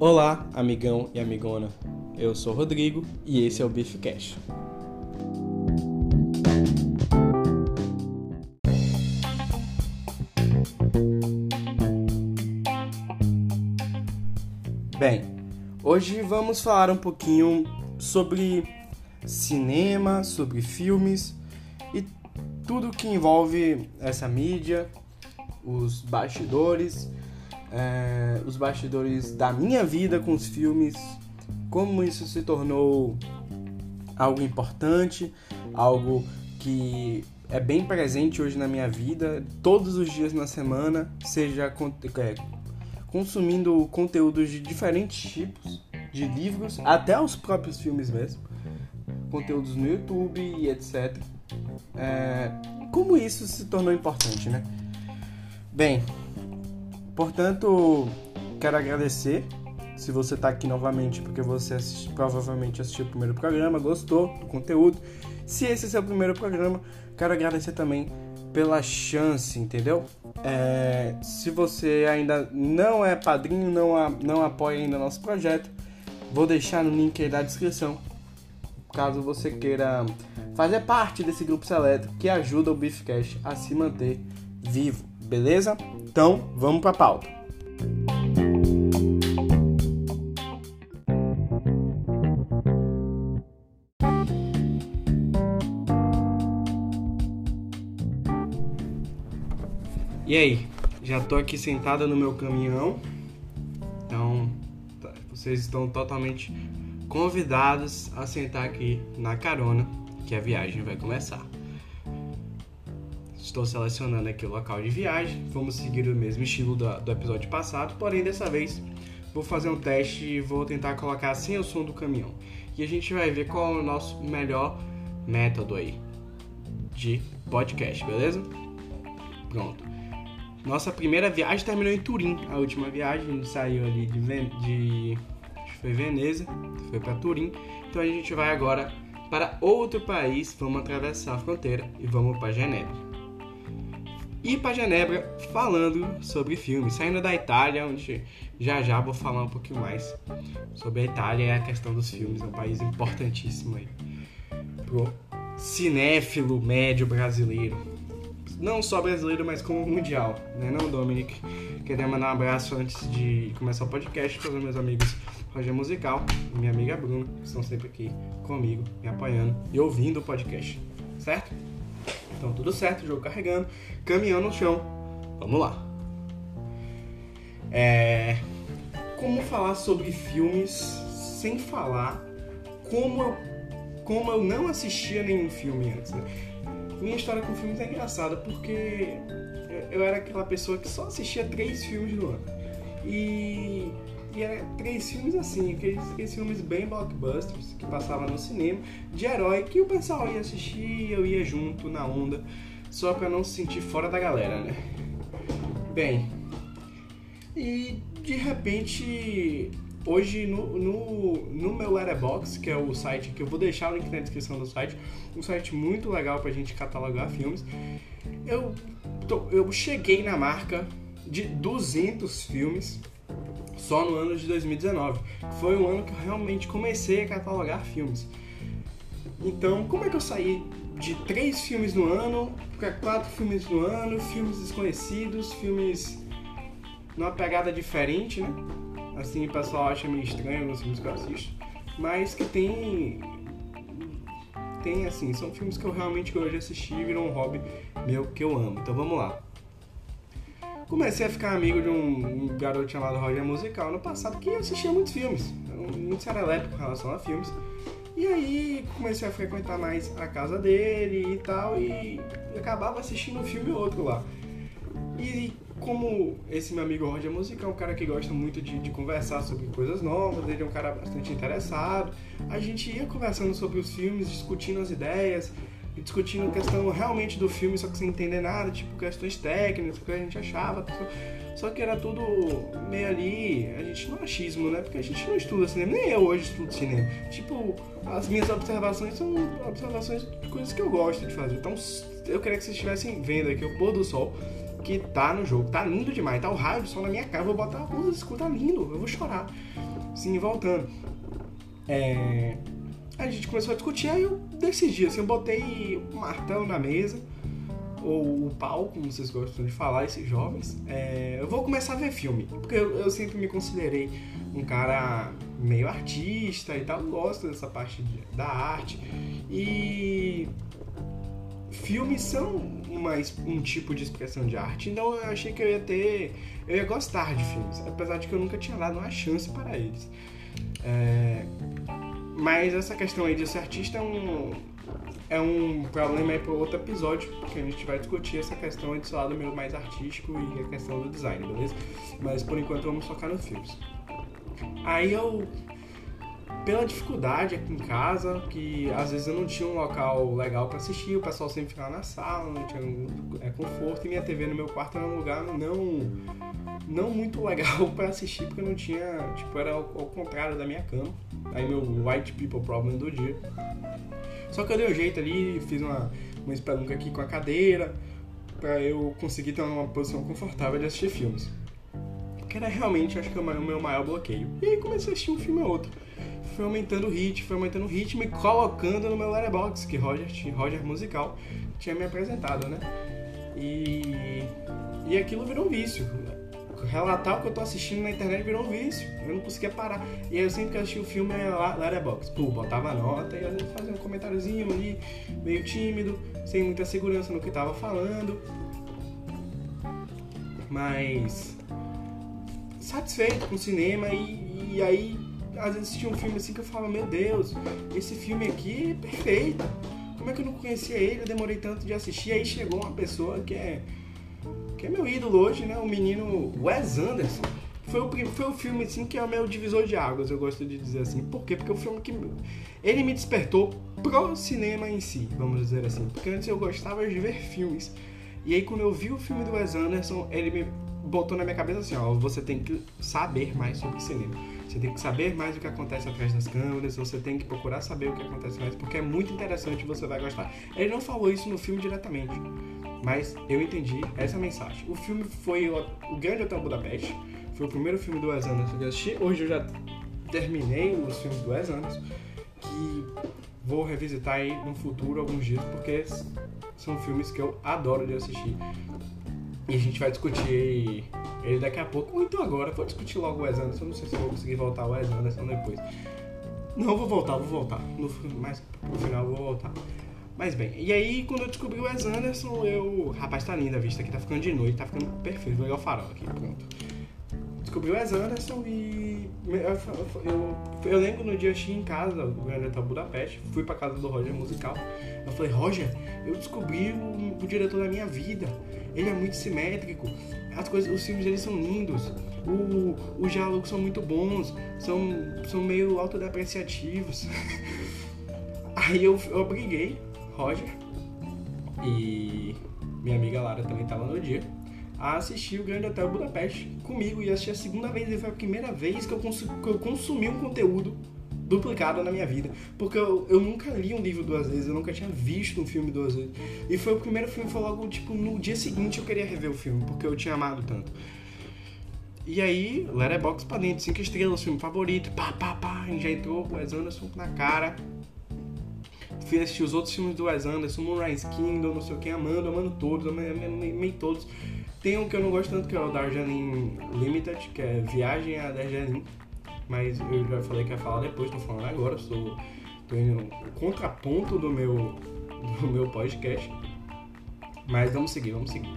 Olá, amigão e amigona. Eu sou Rodrigo e esse é o Beef Cash. Bem, hoje vamos falar um pouquinho sobre cinema, sobre filmes e tudo que envolve essa mídia, os bastidores, é, os bastidores da minha vida com os filmes, como isso se tornou algo importante, algo que é bem presente hoje na minha vida, todos os dias na semana, seja é, consumindo conteúdos de diferentes tipos, de livros, até os próprios filmes mesmo, conteúdos no YouTube e etc. É, como isso se tornou importante, né? Bem, portanto, quero agradecer se você está aqui novamente porque você provavelmente assistiu o primeiro programa, gostou do conteúdo. Se esse é seu primeiro programa, quero agradecer também pela chance, entendeu? É, se você ainda não é padrinho, não, a, não apoia ainda nosso projeto, vou deixar no link aí da descrição. Caso você queira fazer parte desse grupo seleto que ajuda o Beefcast a se manter vivo, beleza? Então, vamos para a pauta. E aí, já tô aqui sentada no meu caminhão. Então, tá, vocês estão totalmente convidados a sentar aqui na carona, que a viagem vai começar. Estou selecionando aqui o local de viagem. Vamos seguir o mesmo estilo do, do episódio passado, porém dessa vez vou fazer um teste e vou tentar colocar sem o som do caminhão. E a gente vai ver qual é o nosso melhor método aí de podcast, beleza? Pronto. Nossa primeira viagem terminou em Turim. A última viagem a gente saiu ali de, de acho que foi Veneza, foi para Turim. Então a gente vai agora para outro país, vamos atravessar a fronteira e vamos para Genebra. E para Genebra falando sobre filmes, saindo da Itália, onde já já vou falar um pouquinho mais sobre a Itália e a questão dos filmes, é um país importantíssimo aí pro cinéfilo médio brasileiro não só brasileiro, mas como mundial, né não, Dominic? Queria mandar um abraço antes de começar o podcast para os meus amigos Roger Musical e minha amiga Bruna, que estão sempre aqui comigo, me apoiando e ouvindo o podcast, certo? Então tudo certo, jogo carregando, caminhão no chão, vamos lá. É... Como falar sobre filmes sem falar como eu, como eu não assistia nenhum filme antes, né? minha história com filmes é engraçada porque eu era aquela pessoa que só assistia três filmes no ano. E, e era três filmes assim, aqueles, aqueles filmes bem blockbusters que passavam no cinema, de herói, que o pessoal ia assistir eu ia junto na onda, só pra não se sentir fora da galera, né? Bem, e de repente Hoje no, no, no meu Letterboxd, que é o site que eu vou deixar o link na descrição do site, um site muito legal pra gente catalogar filmes, eu, tô, eu cheguei na marca de 200 filmes só no ano de 2019, que foi o ano que eu realmente comecei a catalogar filmes. Então, como é que eu saí de três filmes no ano para quatro filmes no ano, filmes desconhecidos, filmes numa pegada diferente, né? assim, o pessoal acha meio estranho alguns filmes que eu assisto, mas que tem tem assim, são filmes que eu realmente gosto de assistir viram um hobby meu que eu amo. Então vamos lá. Comecei a ficar amigo de um, garoto chamado Roger Musical no passado que assistia muitos filmes, muito serelepe com relação a filmes. E aí comecei a frequentar mais a casa dele e tal, e acabava assistindo um filme ou outro lá. E como esse meu amigo Roger Musica é um cara que gosta muito de, de, conversar sobre coisas novas, ele é um cara bastante interessado, a gente ia conversando sobre os filmes, discutindo as ideias, discutindo questão realmente do filme, só que sem entender nada, tipo questões técnicas, o que a gente achava, só que era tudo meio ali, a gente não é achismo, né? Porque a gente não estuda cinema, nem eu hoje estudo cinema. Tipo, as minhas observações são observações de coisas que eu gosto de fazer. Então, eu queria que vocês estivessem vendo aqui o pôr do sol que tá no jogo. Tá lindo demais. Tá o raio do sol na minha cara. Eu vou botar a música, tá lindo. Eu vou chorar. Sim, voltando. É, a gente começou a discutir, aí eu decidi, assim, eu botei o martelo na mesa, ou o pau, como vocês gostam de falar, esses jovens. É, eu vou começar a ver filme, porque eu, eu, sempre me considerei um cara meio artista e tal, gosto dessa parte de, da arte. E filmes são mais um tipo de expressão de arte, então eu achei que eu ia ter, eu ia gostar de filmes, apesar de que eu nunca tinha dado uma chance para eles. É, mas essa questão aí de ser artista é um, é um problema aí para outro episódio, porque a gente vai discutir essa questão desse lado meio mais artístico e a questão do design, beleza? Mas por enquanto vamos focar nos filmes. Aí eu, pela dificuldade aqui em casa, que às vezes eu não tinha um local legal para assistir, o pessoal sempre ficava na sala, não tinha é, conforto, e minha TV no meu quarto era um lugar não não muito legal para assistir, porque não tinha, tipo, era ao, contrário da minha cama. Aí meu white people problem do dia. Só que eu dei um jeito ali, fiz uma, uma espelunca aqui com a cadeira, para eu conseguir ter uma posição confortável de assistir filmes. Que era realmente, acho que, o meu maior bloqueio. E aí comecei a assistir um filme ou outro. Foi aumentando o ritmo, foi aumentando o ritmo e colocando no meu letterbox, que Roger, Roger Musical tinha me apresentado, né? E, e aquilo virou um vício relatar o que eu tô assistindo na internet virou um vício. Eu não conseguia parar. E aí eu sempre que assistia o filme era Letterboxd. Pô, botava nota e às vezes fazia um comentáriozinho ali, meio tímido, sem muita segurança no que tava falando. Mas satisfeito com o cinema e, e aí às vezes assistia um filme assim que eu falava, meu Deus, esse filme aqui é perfeito. Como é que eu não conhecia ele? Eu demorei tanto de assistir. Aí chegou uma pessoa que é que é meu ídolo hoje, né? O menino Wes Anderson. Foi o, foi o filme assim, que é o meu divisor de águas, eu gosto de dizer assim. Por quê? Porque o filme que. Ele me despertou pro cinema em si, vamos dizer assim. Porque antes eu gostava de ver filmes. E aí quando eu vi o filme do Wes Anderson, ele me botou na minha cabeça assim, ó, você tem que saber mais sobre cinema. Você tem que saber mais o que acontece atrás das câmeras, você tem que procurar saber o que acontece mais, porque é muito interessante e você vai gostar. Ele não falou isso no filme diretamente, mas eu entendi essa mensagem. O filme foi o Grande Hotel Budapeste, foi o primeiro filme do Wes Anderson que eu assisti. Hoje eu já terminei os filmes do Wes Anderson, que vou revisitar aí no futuro alguns dias, porque são filmes que eu adoro de assistir. E a gente vai discutir ele daqui a pouco, ou então agora. Vou discutir logo o Wes Anderson, não sei se vou conseguir voltar ao Wes Anderson depois. Não, vou voltar, vou voltar. No, mas no final vou voltar. Mas bem, e aí quando eu descobri o Wes Anderson, eu. Rapaz, tá linda a vista aqui, tá ficando de noite, tá ficando perfeito, vou ligar o farol aqui, pronto. Descobri o Wes Anderson e. Eu, eu, eu lembro no dia que em casa, o Grande Hotel Budapeste, fui pra casa do Roger musical. Eu falei, Roger, eu descobri o, o diretor da minha vida. Ele é muito simétrico, as coisas, os filmes deles são lindos, o, os diálogos são muito bons, são, são meio autodepreciativos. Aí eu, eu briguei Roger e minha amiga Lara também estava no dia a assistir o Grande Hotel Budapeste comigo e assistir a segunda vez e foi a primeira vez que eu, que eu consumi um conteúdo duplicado na minha vida. Porque eu, eu nunca li um livro duas vezes, eu nunca tinha visto um filme duas vezes. E foi o primeiro filme, foi logo, tipo, no dia seguinte eu queria rever o filme, porque eu tinha amado tanto. E aí, Letterboxd pra dentro, 5 estrelas, filme favorito, pá, pá, pá, já entrou o Wes Anderson na cara fui assistir os outros filmes do Wes Anderson, Moonrise Kingdom, não sei o que, amando, amando todos, amei todos. Tem um que eu não gosto tanto, que é o Darjeeling Limited, que é Viagem a Darjeeling, mas eu já falei que ia falar depois, tô falando agora, sou tô indo contraponto do meu, do meu podcast. Mas vamos seguir, vamos seguir.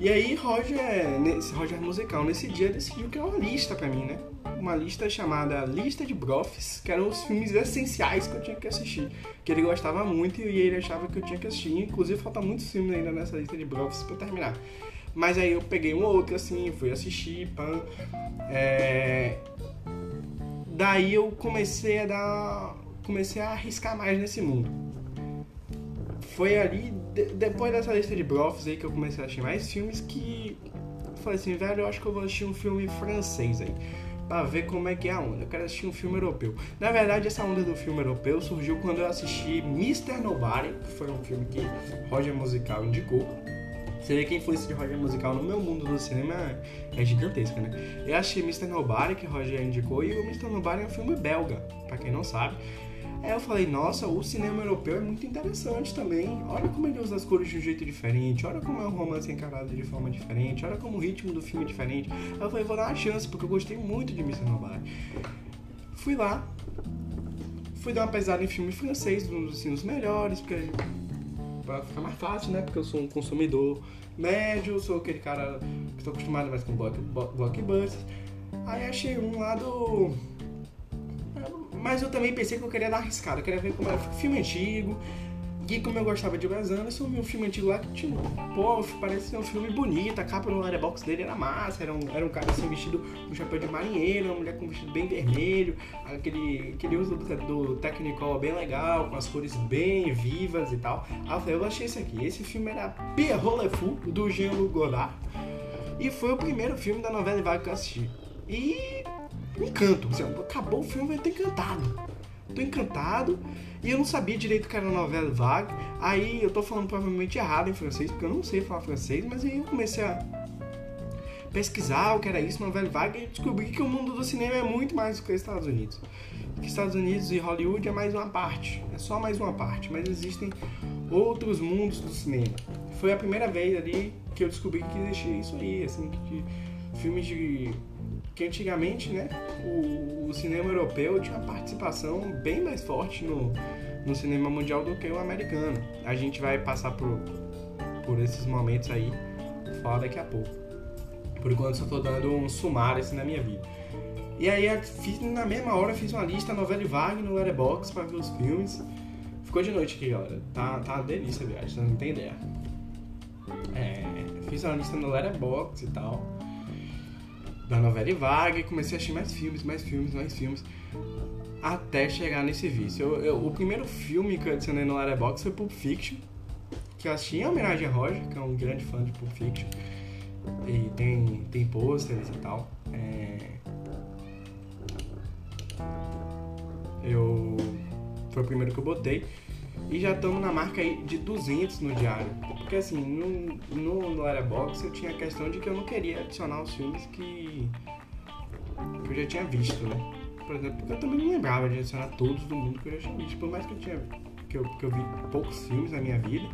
E aí, Roger, nesse Roger musical, nesse dia decidiu que é uma lista para mim, né? uma lista chamada Lista de Brofs, que eram os filmes essenciais que eu tinha que assistir. Que ele gostava muito e ele achava que eu tinha que assistir. Inclusive, falta muitos filmes ainda nessa lista de Brofs pra terminar. Mas aí eu peguei um ou outro assim, fui assistir, pan. É... Daí eu comecei a dar. Comecei a arriscar mais nesse mundo. Foi ali, de... depois dessa lista de Brofs aí, que eu comecei a assistir mais filmes que. falei assim, velho, eu acho que eu vou assistir um filme francês aí para ver como é que é a onda. Eu quero assistir um filme europeu. Na verdade, essa onda do filme europeu surgiu quando eu assisti Mr. Nobody, que foi um filme que Roger Musical indicou. Você vê que a influência de Roger musical no meu mundo do cinema é gigantesca, né? Eu achei Mr. Nobody, que Roger indicou, e o Mr. Nobody é um filme belga, pra quem não sabe. Aí eu falei, nossa, o cinema europeu é muito interessante também. Olha como ele usa as cores de um jeito diferente, olha como é o romance encarado de forma diferente, olha como o ritmo do filme é diferente. Aí eu falei, vou dar uma chance, porque eu gostei muito de Mr. Nobody. Fui lá, fui dar uma pesada em filme francês, um dos assim, melhores, porque pra ficar mais fácil, né? Porque eu sou um consumidor médio, sou aquele cara que estou acostumado mais com blockbusters. Aí achei um lado mas eu também pensei que eu queria dar arriscada, eu queria ver como era filme antigo. E como eu gostava de Wes Anderson, vi um filme antigo lá que tinha. Pô, parecia um filme bonito, a capa no letterbox dele era massa, era um, era um cara assim vestido com chapéu de marinheiro, uma mulher com um vestido bem vermelho, aquele, aquele uso do, do Technicolor bem legal, com as cores bem vivas e tal. Aí eu falei, eu achei esse aqui. Esse filme era Pierrot Le Fou, do Jean-Luc Godard. E foi o primeiro filme da novela vaga que eu assisti. E encanto. Assim, acabou o filme, eu tô encantado. Tô encantado. E eu não sabia direito que era novela vague. Aí eu tô falando provavelmente errado em francês, porque eu não sei falar francês, mas aí eu comecei a pesquisar o que era isso, novela vague, e descobri que o mundo do cinema é muito mais do que os Estados Unidos. Que Estados Unidos e Hollywood é mais uma parte, é só mais uma parte, mas existem outros mundos do cinema. Foi a primeira vez ali que eu descobri que existia isso aí, assim, que filmes de que antigamente, né, o, o, cinema europeu tinha uma participação bem mais forte no, no cinema mundial do que o americano. A gente vai passar por, por esses momentos aí, falar daqui a pouco. Por enquanto só tô dando um sumário assim na minha vida. E aí fiz, na mesma hora fiz uma lista novela e vague no Letterboxd para ver os filmes. Ficou de noite aqui, galera. Tá, tá uma delícia a viagem, você não tem ideia. É, fiz uma lista no Letterboxd e tal da novela e vaga e comecei a assistir mais filmes, mais filmes, mais filmes, até chegar nesse vício. Eu, eu, o primeiro filme que eu adicionei no Letterboxd foi Pulp Fiction, que eu assisti em homenagem a Roger, que é um grande fã de Pulp Fiction, e tem, tem pôsteres e tal. É... Eu... Foi o primeiro que eu botei. E já estamos na marca aí de 200 no diário. Porque assim, no, no, no Letterboxd eu tinha a questão de que eu não queria adicionar os filmes que, que eu já tinha visto, né? Por exemplo, porque eu também não lembrava de adicionar todos do mundo que eu já tinha visto. Por mais que eu, tinha, que eu, que eu vi poucos filmes na minha vida,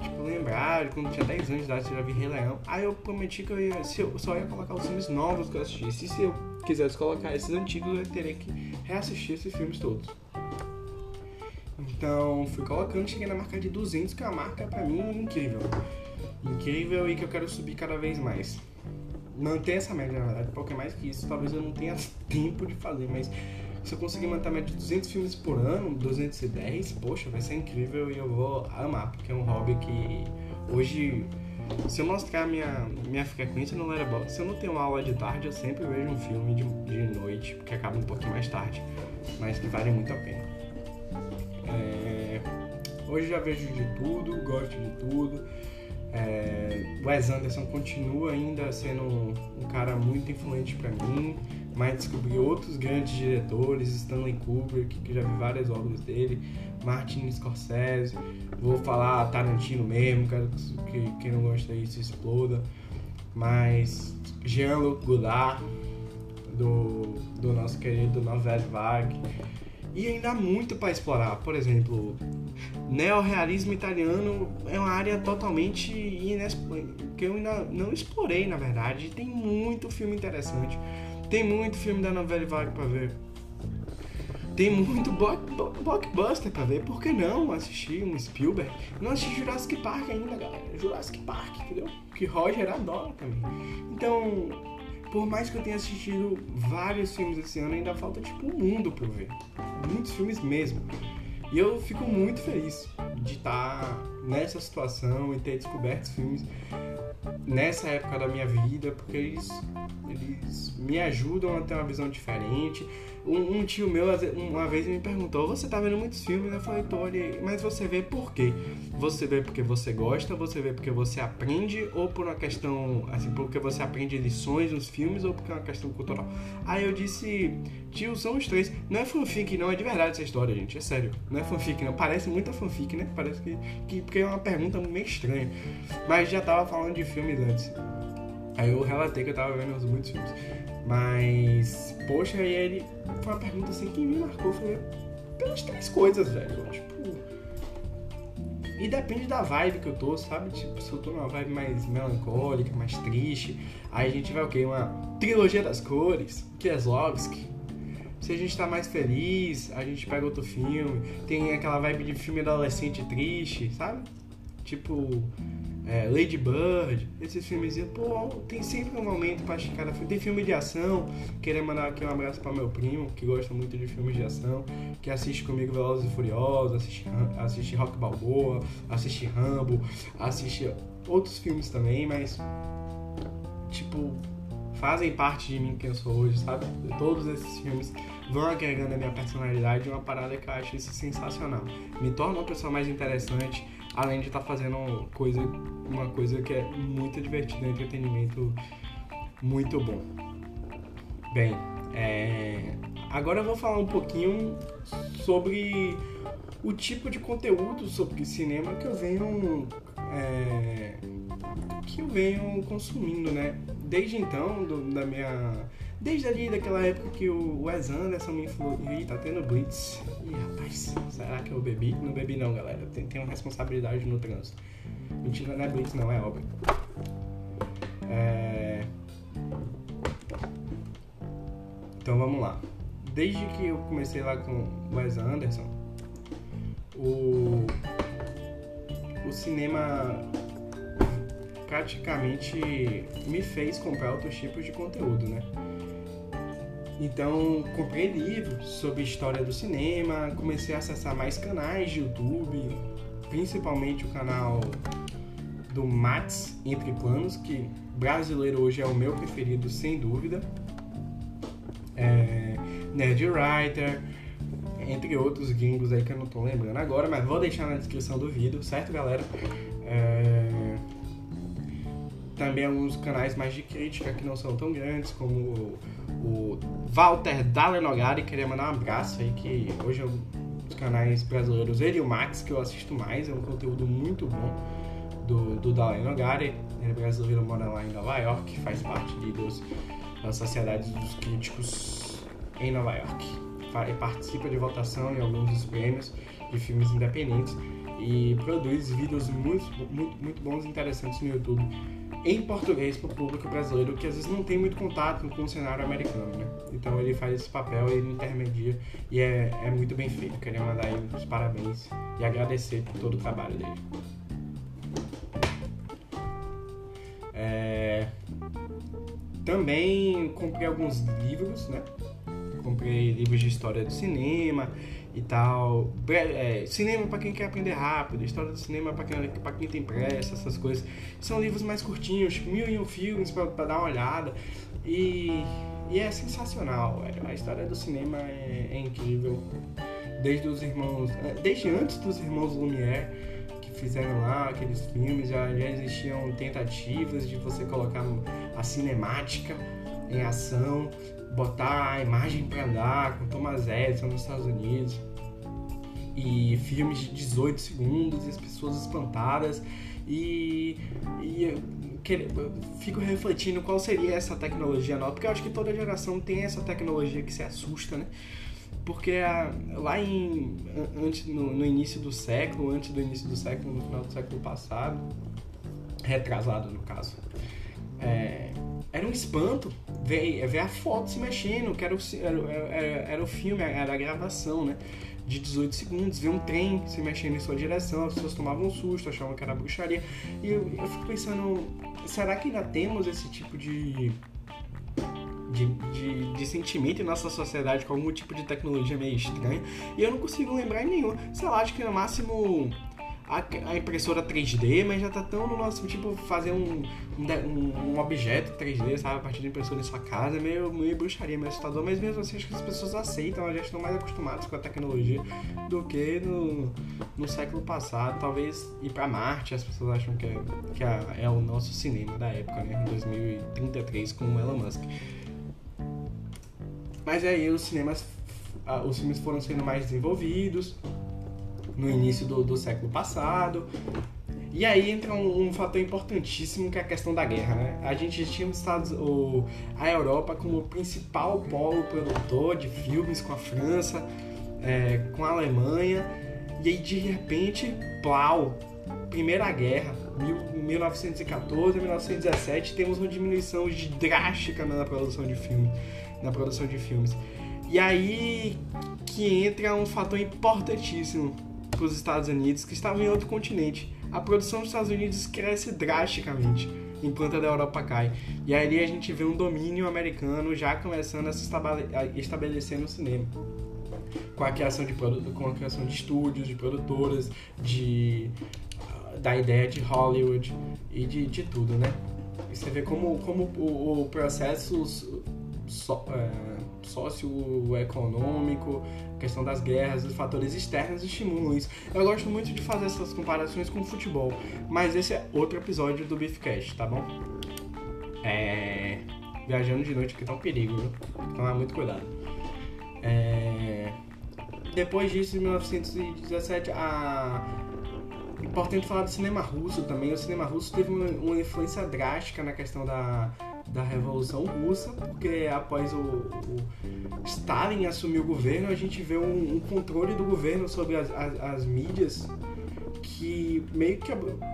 tipo, lembrar, quando tinha 10 anos de idade, eu já vi Rei Leão. Aí eu prometi que eu, ia, se eu só ia colocar os filmes novos que eu assistisse. E se eu quisesse colocar esses antigos, eu teria que reassistir esses filmes todos. Então fui colocando, cheguei na marca de 200, que é uma marca pra mim incrível. Incrível e que eu quero subir cada vez mais. Manter essa média, na verdade, porque mais que isso, talvez eu não tenha tempo de fazer, mas se eu conseguir manter a média de 200 filmes por ano, 210, poxa, vai ser incrível e eu vou amar, porque é um hobby que hoje, se eu mostrar minha, minha frequência no Letterboxd, se eu não tenho aula de tarde, eu sempre vejo um filme de, de noite, porque acaba um pouquinho mais tarde, mas que vale muito a pena. É, hoje já vejo de tudo, gosto de tudo. É, Wes Anderson continua ainda sendo um, um cara muito influente para mim, mas descobri outros grandes diretores, Stanley Kubrick, que já vi várias obras dele, Martin Scorsese, vou falar Tarantino mesmo, quero que quem não gosta aí se exploda, mas Jean-Luc Godard, do, do nosso querido Nouvelle Vague, e ainda há muito para explorar. Por exemplo, neorrealismo italiano é uma área totalmente que eu ainda não explorei, na verdade. Tem muito filme interessante. Tem muito filme da novela vaga para ver. Tem muito blockbuster para ver. Por que não assistir um Spielberg? Não assisti Jurassic Park ainda, galera. Jurassic Park, entendeu? Que Roger adora também. Então, por mais que eu tenha assistido vários filmes esse ano, ainda falta tipo um mundo pra eu ver. Muitos filmes mesmo. E eu fico muito feliz de estar nessa situação e ter descoberto filmes nessa época da minha vida, porque eles, eles me ajudam a ter uma visão diferente. Um, um, tio meu uma vez me perguntou: Você tá vendo muitos filmes? Eu falei: Tô, mas você vê por quê? Você vê porque você gosta, você vê porque você aprende, ou por uma questão, assim, porque você aprende lições nos filmes, ou porque é uma questão cultural? Aí eu disse: Tio, são os três. Não é fanfic, não, é de verdade essa história, gente, é sério. Não é fanfic, não. Parece muita fanfic, né? Parece que, que porque é uma pergunta meio estranha. Mas já tava falando de filmes antes. Aí eu relatei que eu tava vendo muitos filmes. Mas, poxa, e ele foi uma pergunta assim que me marcou. Falei, pelas três coisas, velho. Tipo. E depende da vibe que eu tô, sabe? Tipo, se eu tô numa vibe mais melancólica, mais triste, aí a gente vai o quê? Uma trilogia das cores, Kieslowski. Se a gente tá mais feliz, a gente pega outro filme. Tem aquela vibe de filme adolescente triste, sabe? Tipo, é, Lady Bird, esses filmes, pô, tem sempre um momento pra cada filme. Tem filme de ação, queria mandar aqui um abraço para meu primo, que gosta muito de filmes de ação, que assiste comigo Velozes e Furiosos, assiste, assiste Rock Balboa, assiste Rambo, assiste outros filmes também, mas, tipo, fazem parte de mim quem eu sou hoje, sabe? Todos esses filmes vão agregando a minha personalidade, uma parada que eu acho isso sensacional. Me torna uma pessoa mais interessante, além de estar tá fazendo coisa, uma coisa que é muito divertida, entretenimento muito bom. Bem, é... agora eu vou falar um pouquinho sobre o tipo de conteúdo sobre cinema que eu venho é... que eu venho consumindo, né? Desde então, do, da minha Desde ali daquela época que o Wes Anderson me falou, ih, tá tendo blitz. Ih, rapaz, será que eu bebi? Não bebi não, galera. Tem, tenho responsabilidade no trânsito. Mentira, não é blitz não, é obra. É... Então vamos lá. Desde que eu comecei lá com o Wes Anderson, o, o cinema praticamente me fez comprar outros tipos de conteúdo, né? Então, comprei livros sobre história do cinema, comecei a acessar mais canais de YouTube, principalmente o canal do Max Entre Planos, que brasileiro hoje é o meu preferido, sem dúvida. É, Nerd Writer, entre outros gringos aí que eu não tô lembrando agora, mas vou deixar na descrição do vídeo, certo, galera? É, também alguns canais mais de crítica que não são tão grandes, como o Walter Dalenogari, queria mandar um abraço aí, que hoje é um dos canais brasileiros, ele e o Max, que eu assisto mais, é um conteúdo muito bom do, do Dalenogari, ele é brasileiro, mora lá em Nova York, faz parte de, dos, da Sociedade dos Críticos em Nova York. Participa de votação em alguns dos prêmios de filmes independentes e produz vídeos muito, muito, muito bons e interessantes no YouTube em português para o público brasileiro que às vezes não tem muito contato com o cenário americano, né? Então ele faz esse papel, ele intermedia e é, é muito bem feito. Queria mandar aí os parabéns e agradecer por todo o trabalho dele. É... Também comprei alguns livros, né? Comprei livros de história do cinema, e tal. É, cinema para quem quer aprender rápido, história do cinema para quem, quem tem pressa, essas coisas. São livros mais curtinhos, mil e um filmes para dar uma olhada. E, e é sensacional, velho. A história do cinema é, é, incrível. Desde os irmãos. É, desde antes dos irmãos Lumière que fizeram lá aqueles filmes, já, já existiam tentativas de você colocar a cinemática em ação botar a imagem para andar com Thomas Edison nos Estados Unidos e filmes de 18 segundos e as pessoas espantadas e, e eu fico refletindo qual seria essa tecnologia nova, porque eu acho que toda geração tem essa tecnologia que se assusta, né? Porque a, lá em, antes, no, no, início do século, antes do início do século, no final do século passado, retrasado no caso, é, era um espanto ver, ver a foto se mexendo, que era o, era, era o filme, era a gravação, né? De 18 segundos, ver um trem se mexendo em sua direção, as pessoas tomavam um susto, achavam que era bruxaria. E eu, eu fico pensando, será que ainda temos esse tipo de, de, de, de, sentimento em nossa sociedade com algum tipo de tecnologia meio estranha? E eu não consigo lembrar em nenhum. Sei lá, acho que no máximo a, impressora 3D, mas já tá tão no nosso, tipo, fazer um, um, um, objeto 3D, sabe, a partir da impressora em sua casa, é meio, meio bruxaria, meio assustador, mas mesmo assim acho que as pessoas aceitam, elas já estão mais acostumadas com a tecnologia do que no, no século passado, talvez ir para Marte, as pessoas acham que, é, que é, é o nosso cinema da época, né, em 2033 com o Elon Musk. Mas aí os cinemas, os filmes foram sendo mais desenvolvidos, no início do, do século passado. E aí entra um, um, fator importantíssimo que é a questão da guerra, né? A gente tinha os Estados, o, a Europa como principal polo produtor de filmes com a França, é, com a Alemanha, e aí de repente, plau, Primeira Guerra, mil, 1914 a 1917, temos uma diminuição drástica na produção de filme, na produção de filmes. E aí que entra um fator importantíssimo para os Estados Unidos, que estavam em outro continente. A produção dos Estados Unidos cresce drasticamente enquanto a da Europa cai. E aí a gente vê um domínio americano já começando a se estabelecer no cinema. Com a criação de, com a criação de estúdios, de produtoras, de, da ideia de Hollywood e de, de tudo, né? E você vê como, como o, o processo so, é, socioeconômico, questão das guerras, os fatores externos estimulam isso. Eu gosto muito de fazer essas comparações com o futebol, mas esse é outro episódio do Beefcast, tá bom? É... Viajando de noite aqui tá um perigo, viu? Tomar muito cuidado. É... Depois disso, em 1917, a... Importante falar do cinema russo também. O cinema russo teve uma influência drástica na questão da, da Revolução Russa, porque após o, o Stalin assumir o governo, a gente vê um, um controle do governo sobre as, as, as, mídias que meio que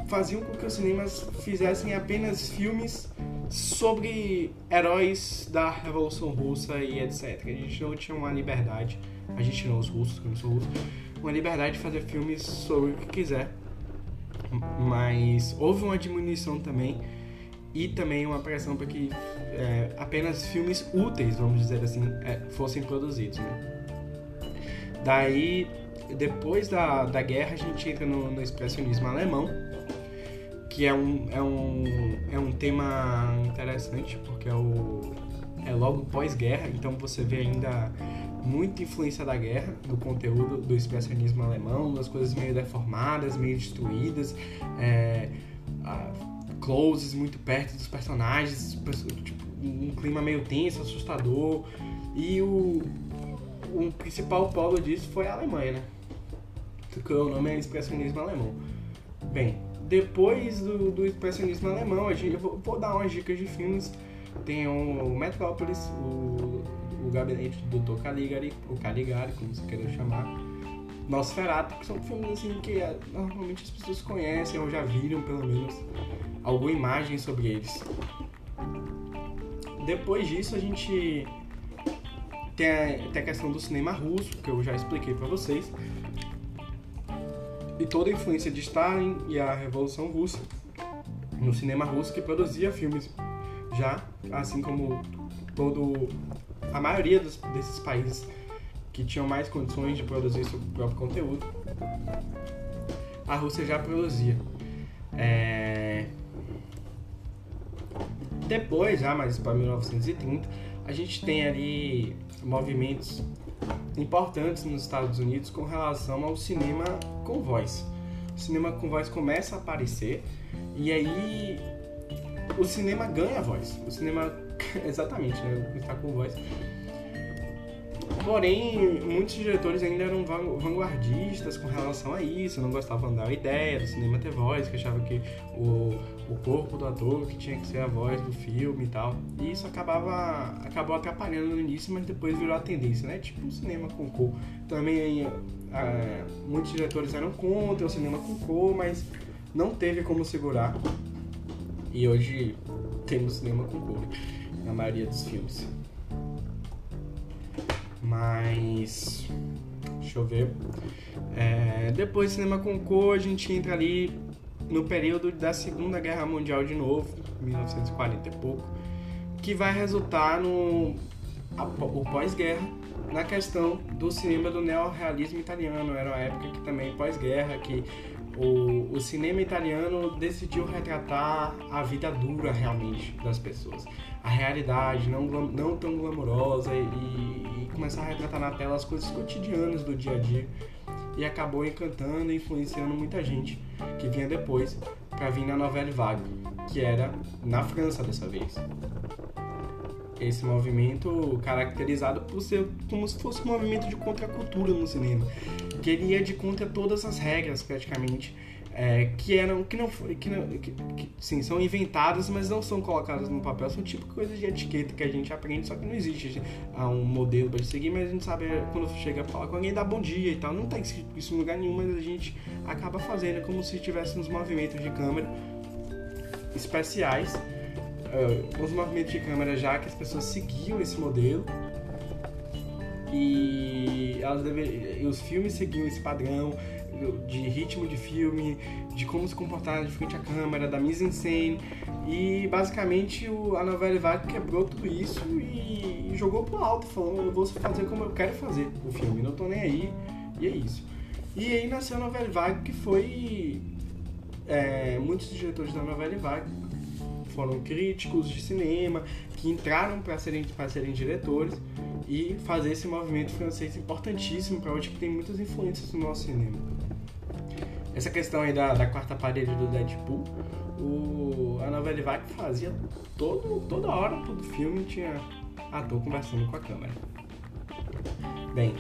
faziam com que os cinemas fizessem apenas filmes sobre heróis da Revolução Russa e etc. A gente não tinha uma liberdade, a gente não, os russos, que não sou russo, uma liberdade de fazer filmes sobre o que quiser. Mas houve uma diminuição também e também uma pressão para que é, apenas filmes úteis, vamos dizer assim, é, fossem produzidos. Né? Daí, depois da, da guerra, a gente entra no, no expressionismo alemão, que é um, é, um, é um tema interessante, porque é, o, é logo pós-guerra, então você vê ainda muita influência da guerra no conteúdo do expressionismo alemão, das coisas meio deformadas, meio destruídas. É, a, closes muito perto dos personagens, tipo, um clima meio tenso, assustador. E o, o principal polo disso foi a Alemanha, né? Porque o nome é expressionismo alemão. Bem, depois do, do expressionismo alemão, a gente, eu vou, vou, dar umas dicas de filmes. Tem o Metrópolis, o, o Gabinete do Dr. Caligari, o Caligari, como você queira chamar. Nosferatu, que são filmes assim que é, normalmente as pessoas conhecem ou já viram pelo menos alguma imagem sobre eles. Depois disso, a gente tem a, tem a questão do cinema russo, que eu já expliquei para vocês, e toda a influência de Stalin e a Revolução Russa no cinema russo, que produzia filmes já, assim como todo a maioria dos, desses países que tinham mais condições de produzir seu próprio conteúdo, a Rússia já produzia. É... Depois, já mais para 1930, a gente tem ali movimentos importantes nos Estados Unidos com relação ao cinema com voz. O cinema com voz começa a aparecer e aí o cinema ganha voz. O cinema, exatamente, né? Está com voz Porém, muitos diretores ainda eram vanguardistas com relação a isso, não gostavam da ideia do cinema ter voz, que achavam que o, o corpo do ator que tinha que ser a voz do filme e tal. E isso acabava acabou atrapalhando no início, mas depois virou a tendência, né? Tipo o cinema com cor. Também é, muitos diretores eram contra o cinema com cor, mas não teve como segurar. E hoje temos cinema com cor na maioria dos filmes. Mas. Deixa eu ver. É, depois do cinema com cor, a gente entra ali no período da Segunda Guerra Mundial de novo, 1940 e pouco, que vai resultar no a, o pós-guerra na questão do cinema do neorrealismo italiano. Era uma época que também pós-guerra, que o, o cinema italiano decidiu retratar a vida dura realmente das pessoas. A realidade não, não tão glamourosa e, e começar a retratar na tela as coisas cotidianas do dia a dia. E acabou encantando e influenciando muita gente que vinha depois para vir na novela Vague, que era na França dessa vez esse movimento caracterizado por ser como se fosse um movimento de contracultura no cinema, que ele ia de contra todas as regras praticamente é, que eram que não que, não, que, que sim são inventadas mas não são colocadas no papel. São tipo coisas de etiqueta que a gente aprende só que não existe há um modelo para seguir mas a gente sabe quando chega a falar com alguém dá bom dia e tal. Não escrito isso em lugar nenhum mas a gente acaba fazendo como se tivéssemos movimentos de câmera especiais uh, os movimentos de câmera já que as pessoas seguiam esse modelo e elas os filmes seguiam esse padrão de ritmo de filme, de como se comportar de frente à câmera, da mise en scène. E basicamente o, a novela Vague quebrou tudo isso e, e jogou pro alto, falando eu vou fazer como eu quero fazer o filme, não tô nem aí. E é isso. E aí nasceu a novela Vague que foi é, muitos diretores da novela Vague foram críticos de cinema que entraram para serem, serem diretores e fazer esse movimento francês importantíssimo para hoje que tem muitas influências no nosso cinema. Essa questão aí da, da quarta parede do Deadpool, o, a novela Vague fazia todo, toda hora, todo filme tinha ator conversando com a câmera. Bem,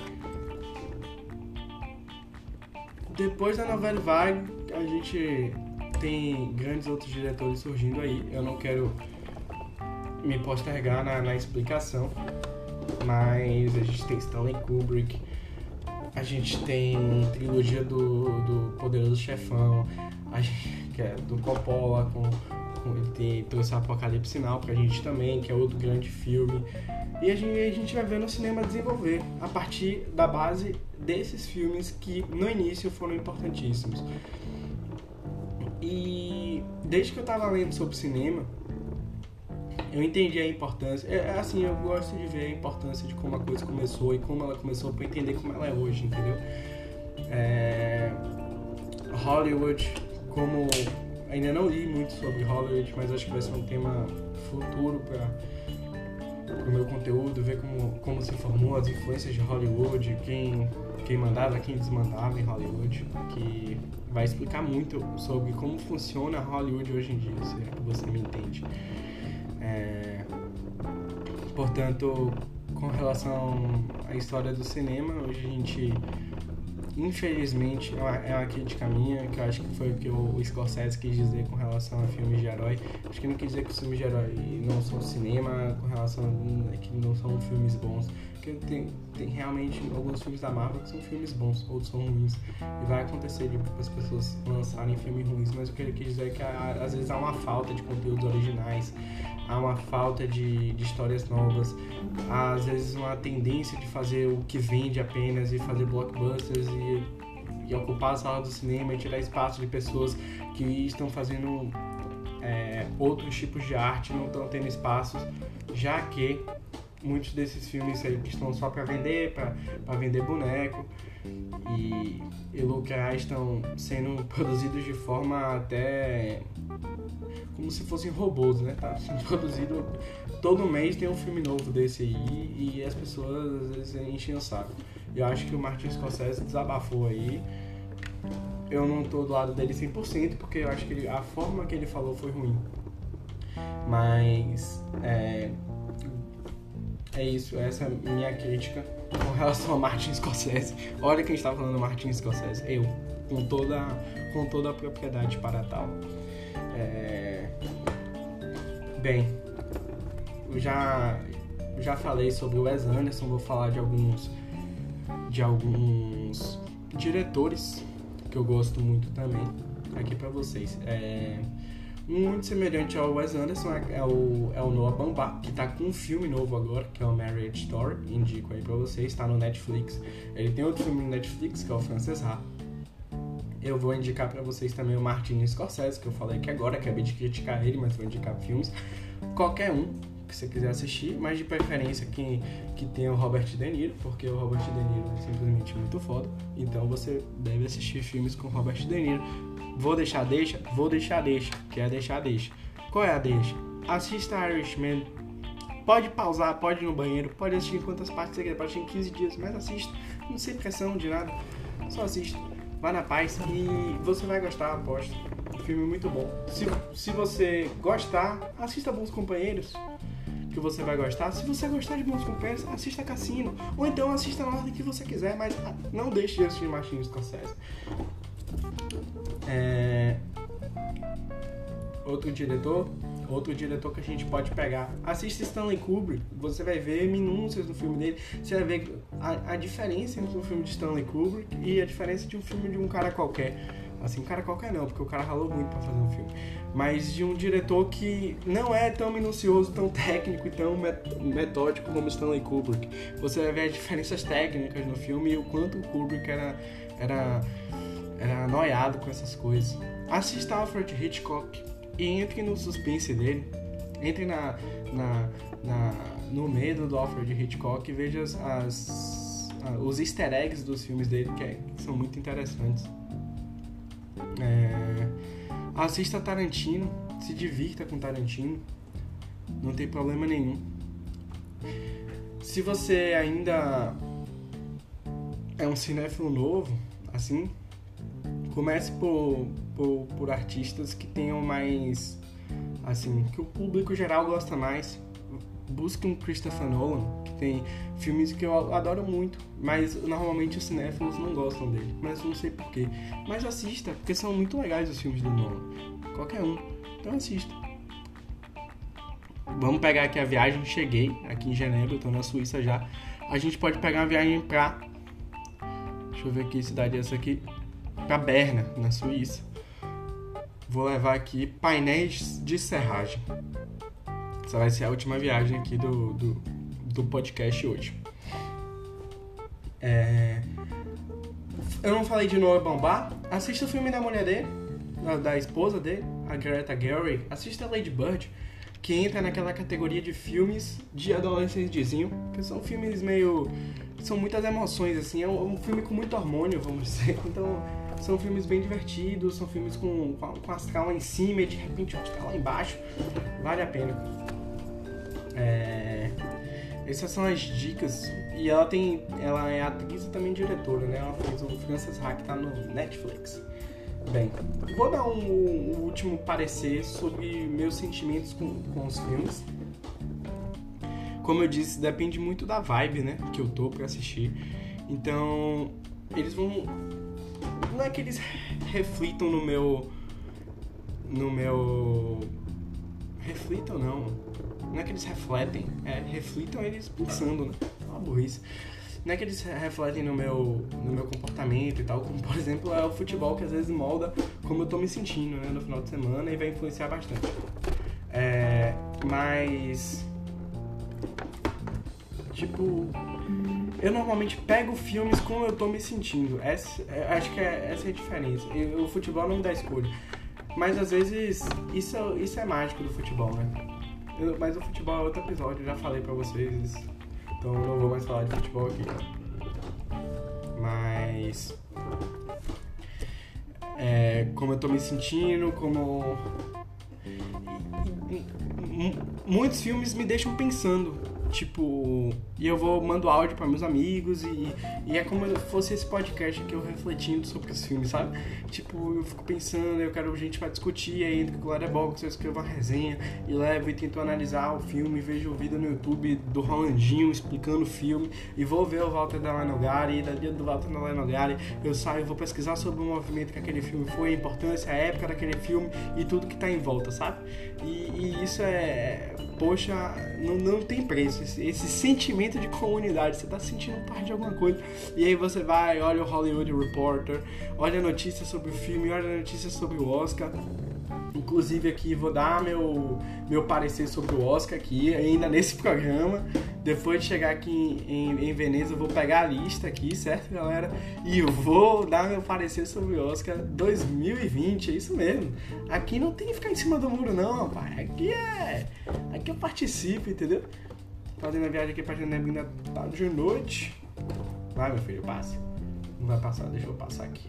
depois da novela Vague, a gente tem grandes outros diretores surgindo aí. Eu não quero me postergar na, na explicação, mas a gente tem Stanley Kubrick, a gente tem trilogia do, do Poderoso Chefão, a gente, que é do Coppola, com, com ele tem, trouxe Apocalipse Sinal pra gente também, que é outro grande filme. E a gente, a gente vai vendo o cinema desenvolver a partir da base desses filmes que no início foram importantíssimos. E desde que eu tava lendo sobre cinema, eu entendi a importância. É, é, assim, eu gosto de ver a importância de como a coisa começou e como ela começou para entender como ela é hoje, entendeu? É, Hollywood, como ainda não li muito sobre Hollywood, mas acho que vai ser um tema futuro para o meu conteúdo, ver como, como se formou as influências de Hollywood, quem, quem mandava, quem desmandava em Hollywood, que vai explicar muito sobre como funciona Hollywood hoje em dia, se é que você me entende. É, portanto, com relação à história do cinema, hoje a gente, infelizmente, é uma, é uma que eu acho que foi o que o Scorsese quis dizer com relação a filmes de herói. Acho que não quis dizer que os filmes de herói não são cinema, com relação a que não são filmes bons porque tem, tem realmente alguns filmes da Marvel que são filmes bons, outros são ruins. E vai acontecer de as pessoas lançarem filmes ruins, mas o que ele quis dizer é que às vezes há uma falta de conteúdos originais, há uma falta de, de histórias novas, há às vezes uma tendência de fazer o que vende apenas e fazer blockbusters e, e ocupar a sala do cinema e tirar espaço de pessoas que estão fazendo é, outros tipos de arte, não estão tendo espaços, já que muitos desses filmes aí que estão só para vender, para vender boneco e, e lucrar estão sendo produzidos de forma até como se fossem robôs, né? Tá sendo produzido todo mês tem um filme novo desse aí e as pessoas às vezes enchem o saco. Eu acho que o Martin Scorsese desabafou aí. Eu não tô do lado dele 100% porque eu acho que ele, a forma que ele falou foi ruim. Mas é, é isso, essa é a minha crítica com relação a Martin Scorsese. Olha quem está falando Martin Scorsese, eu, com toda, com toda a propriedade para tal. É... Bem, eu já, já falei sobre o Wes Anderson, vou falar de alguns, de alguns diretores que eu gosto muito também aqui para vocês. É muito semelhante ao Wes Anderson é o, é o Noah Baumbach, que tá com um filme novo agora, que é o Marriage Story, indico aí pra vocês, tá no Netflix. Ele tem outro filme no Netflix, que é o Frances Ha. Eu vou indicar para vocês também o Martin Scorsese, que eu falei que agora, acabei de criticar ele, mas vou indicar filmes. Qualquer um, que você quiser assistir, mas de preferência que, que tenha o Robert De Niro, porque o Robert De Niro é simplesmente muito foda. Então você deve assistir filmes com Robert De Niro. Vou deixar deixa? Vou deixar deixa. Quer deixar deixa. Qual é a deixa? Assista Irishman. Pode pausar, pode ir no banheiro, pode assistir quantas partes você quiser, pode assistir em 15 dias, mas assista. Não sem pressão de nada. Só assista. Vá na paz e você vai gostar, aposto. Um filme muito bom. Se, se você gostar, assista Bons Companheiros, que você vai gostar. Se você gostar de Bons Companheiros, assista Cassino. Ou então assista na ordem que você quiser, mas não deixe de assistir Martin Scorsese. É... Outro diretor, outro diretor que a gente pode pegar. Assista Stanley Kubrick, você vai ver minúcias do filme dele, você vai ver a, a diferença entre um filme de Stanley Kubrick e a diferença de um filme de um cara qualquer. Assim, um cara qualquer não, porque o cara ralou muito para fazer um filme. Mas de um diretor que não é tão minucioso, tão técnico e tão metódico como Stanley Kubrick. Você vai ver as diferenças técnicas no filme e o quanto o Kubrick era, era, era noiado com essas coisas. Assista Alfred Hitchcock e entre no suspense dele. Entre na, na, na no medo do Alfred Hitchcock e veja as, as, os easter eggs dos filmes dele, que, é, que são muito interessantes. É, assista Tarantino, se divirta com Tarantino, não tem problema nenhum. Se você ainda é um cinéfilo novo, assim, comece por, por, por artistas que tenham mais, assim, que o público geral gosta mais busque um Christopher Nolan, que tem filmes que eu adoro muito, mas normalmente os cinéfilos não gostam dele, mas não sei porquê. Mas assista, porque são muito legais os filmes do Nolan, qualquer um, então assista. Vamos pegar aqui a viagem, cheguei aqui em Genebra, estou na Suíça já. A gente pode pegar uma viagem pra. Deixa eu ver que cidade é essa aqui. Pra Berna, na Suíça. Vou levar aqui painéis de serragem. Essa vai ser a última viagem aqui do, do, do podcast hoje. É... Eu não falei de Noah Baumbach. Assista o filme da mulher dele, da, da esposa dele, a Greta Gerwig. Assista Lady Bird, que entra naquela categoria de filmes de adolescentezinho, que são filmes meio... São muitas emoções, assim. É um, um filme com muito hormônio, vamos dizer. Então são filmes bem divertidos, são filmes com, com, astral lá em cima e de repente o astral lá embaixo. Vale a pena. É... Essas são as dicas. E ela tem. Ela é atriz e também diretora, né? Ela fez o Frances Ha que tá no Netflix. Bem, vou dar um, um, último parecer sobre meus sentimentos com, com os filmes. Como eu disse, depende muito da vibe, né? Que eu tô pra assistir. Então, eles vão. Não é que eles reflitam no meu. No meu. Reflitam não não é que eles refletem, é, reflitam eles pensando, né? É uma burrice. Não é que eles refletem no meu, no meu comportamento e tal, como por exemplo é o futebol que às vezes molda como eu tô me sentindo né, no final de semana e vai influenciar bastante. É, mas. Tipo. Eu normalmente pego filmes como eu tô me sentindo. Essa, é, acho que é, essa é a diferença. O futebol não me dá escolha. Mas às vezes isso, isso é mágico do futebol, né? Eu, mas o futebol é outro episódio, eu já falei pra vocês. Então eu não vou mais falar de futebol aqui. Mas. É, como eu tô me sentindo, como. Muitos filmes me deixam pensando Tipo, e eu vou mando áudio para meus amigos e, e é como se fosse esse podcast aqui eu refletindo sobre os filmes, sabe? Tipo, eu fico pensando, eu quero gente para discutir aí entre o Box, eu escrevo uma resenha e levo e tento analisar o filme, vejo o vídeo no YouTube do Rolandinho explicando o filme e vou ver o Walter da Lanogari e da dia do Walter da Lanogari eu saio, vou pesquisar sobre o movimento que aquele filme foi, a importância, a época daquele filme e tudo que tá em volta, sabe? E, e isso é, poxa, não, não tem preço esse, esse sentimento de comunidade. Você tá sentindo parte de alguma coisa. E aí você vai, olha o Hollywood Reporter, olha a notícia sobre o filme, olha a notícia sobre o Oscar. Inclusive aqui vou dar meu, meu parecer sobre o Oscar aqui, ainda nesse programa. Depois de chegar aqui em, em Veneza, eu vou pegar a lista aqui, certo, galera? E vou dar meu parecer sobre o Oscar 2020, é isso mesmo. Aqui não tem que ficar em cima do muro, não, rapaz. Aqui é. que eu participe, entendeu? Fazendo a viagem aqui pra Janebina tá de noite. Vai, meu filho, passe. Não vai passar, deixa eu passar aqui.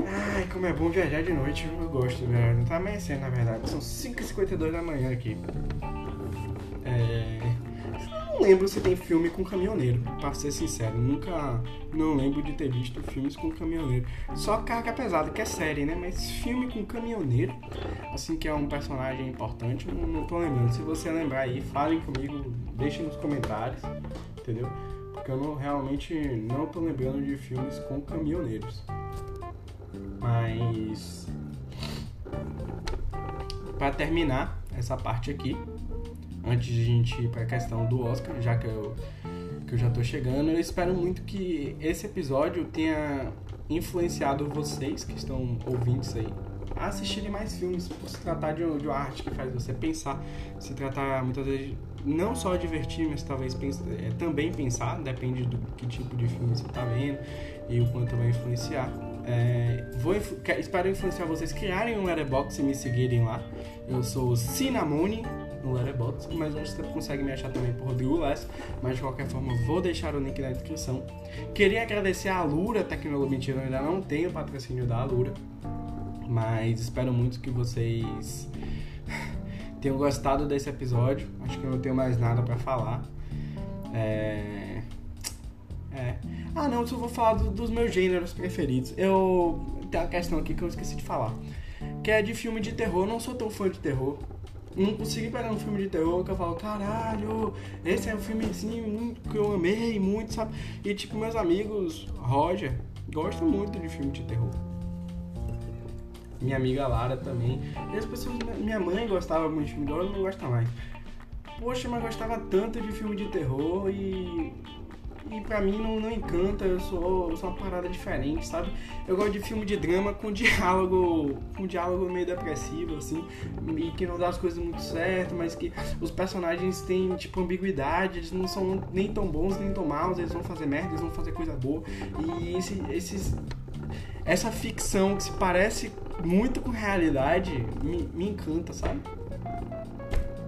Ai, como é bom viajar de noite, eu gosto, velho. Não tá amanhecendo, na verdade. São 5h52 da manhã aqui. É... Não lembro se tem filme com caminhoneiro, pra ser sincero. Nunca não lembro de ter visto filmes com caminhoneiro. Só carga pesada, que é série, né? Mas filme com caminhoneiro, assim que é um personagem importante, não, não tô lembrando. Se você lembrar aí, falem comigo, deixem nos comentários, entendeu? Porque eu não, realmente não tô lembrando de filmes com caminhoneiros. Mas para terminar essa parte aqui, antes de a gente ir para a questão do Oscar, já que eu, que eu já tô chegando, eu espero muito que esse episódio tenha influenciado vocês que estão ouvindo isso aí a assistirem mais filmes, por se tratar de, de arte que faz você pensar, se tratar muitas vezes não só divertir, mas talvez é, também pensar, depende do que tipo de filme você está vendo e o quanto vai influenciar. É, vou, espero influenciar vocês criarem um Letterboxd e me seguirem lá. Eu sou Cinnamone no Letterboxd, mas você consegue me achar também por Rodrigo Less. Mas de qualquer forma, vou deixar o link na descrição. Queria agradecer a Alura Tecnologia. Mentira, eu ainda não tenho patrocínio da Alura, mas espero muito que vocês tenham gostado desse episódio. Acho que eu não tenho mais nada para falar. É... É. Ah, não, só vou falar do, dos meus gêneros preferidos. Eu. Tem uma questão aqui que eu esqueci de falar. Que é de filme de terror. Eu não sou tão fã de terror. Não consegui pegar um filme de terror que eu falo, caralho, esse é um filme assim muito, que eu amei muito, sabe? E tipo, meus amigos, Roger, gostam muito de filme de terror. Minha amiga Lara também. E as pessoas, minha mãe gostava muito de filme de terror, não gosta mais. Poxa, mas gostava tanto de filme de terror e e pra mim não, não encanta, eu sou, eu sou uma parada diferente, sabe? Eu gosto de filme de drama com diálogo, com diálogo meio depressivo, assim, e que não dá as coisas muito certo, mas que os personagens têm, tipo, ambiguidade, eles não são nem tão bons nem tão maus, eles vão fazer merda, eles vão fazer coisa boa. E esse, esses, essa ficção que se parece muito com realidade me, me encanta, sabe?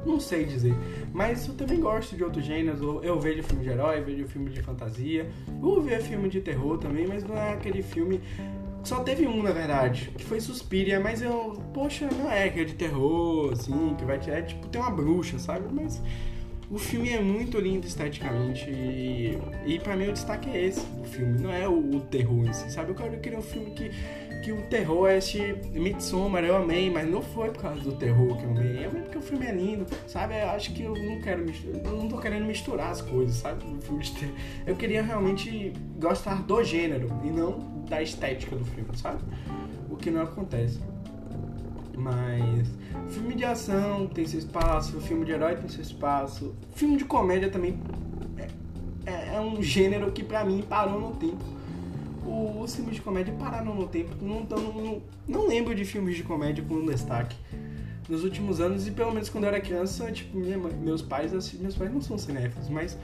Não sei dizer. Mas eu também gosto de outros gêneros. Eu vejo filme de herói, vejo filme de fantasia. Vou ver filme de terror também, mas não é aquele filme. Só teve um, na verdade, que foi Suspiria, mas eu. Poxa, não é que é de terror, assim, que vai. É tipo, tem uma bruxa, sabe? Mas. O filme é muito lindo esteticamente e, e para mim o destaque é esse, o filme, não é o, o terror em si, sabe? Eu quero querer um filme que que o terror é esse Midsommar, eu amei, mas não foi por causa do terror que eu amei. É porque o filme é lindo, sabe? Eu acho que eu não quero misturar, eu não tô querendo misturar as coisas, sabe? Eu queria realmente gostar do gênero e não da estética do filme, sabe? O que não acontece. Mas filme de ação tem seu espaço, filme de herói tem seu espaço, filme de comédia também é, é, é um gênero que pra mim parou no tempo os filmes de comédia pararam no tempo. Não, não, não lembro de filmes de comédia com destaque nos últimos anos e pelo menos quando eu era criança, tipo, minha, meus pais meus pais não são cinéfilos, mas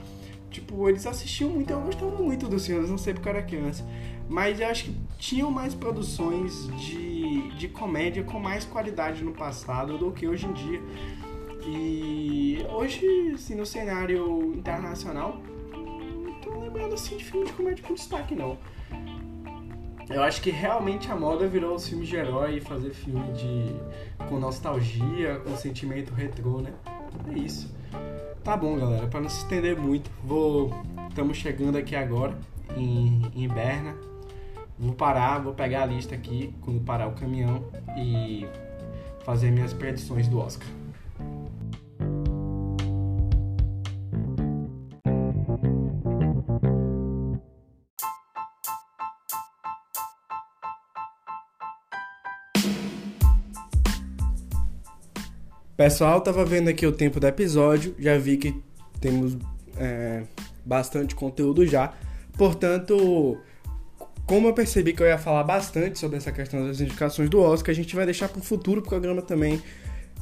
tipo, eles assistiam muito, eu gostava muito dos filmes, não sei porque eu era criança. Mas eu acho que tinham mais produções de, de comédia com mais qualidade no passado do que hoje em dia. E hoje, assim, no cenário internacional, não tô lembrando assim de filme de comédia com destaque não. Eu acho que realmente a moda virou os filmes de herói e fazer filme de com nostalgia, com sentimento retrô, né? É isso. Tá bom, galera, para não se estender muito, vou estamos chegando aqui agora em, em Berna. Vou parar, vou pegar a lista aqui quando parar o caminhão e fazer minhas predições do Oscar. Pessoal, tava vendo aqui o tempo do episódio, já vi que temos é, bastante conteúdo já. Portanto, como eu percebi que eu ia falar bastante sobre essa questão das indicações do Oscar, a gente vai deixar para o futuro programa também,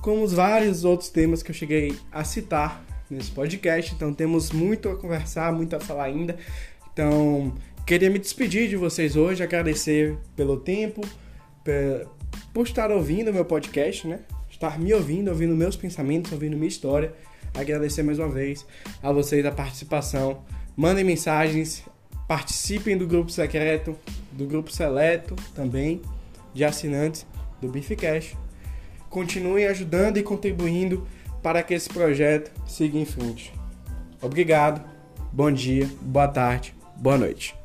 como os vários outros temas que eu cheguei a citar nesse podcast. Então, temos muito a conversar, muito a falar ainda. Então, queria me despedir de vocês hoje, agradecer pelo tempo, por estar ouvindo meu podcast, né? Estar me ouvindo, ouvindo meus pensamentos, ouvindo minha história. Agradecer mais uma vez a vocês a participação. Mandem mensagens, participem do grupo secreto, do grupo seleto também, de assinantes do Bificast. Continuem ajudando e contribuindo para que esse projeto siga em frente. Obrigado, bom dia, boa tarde, boa noite.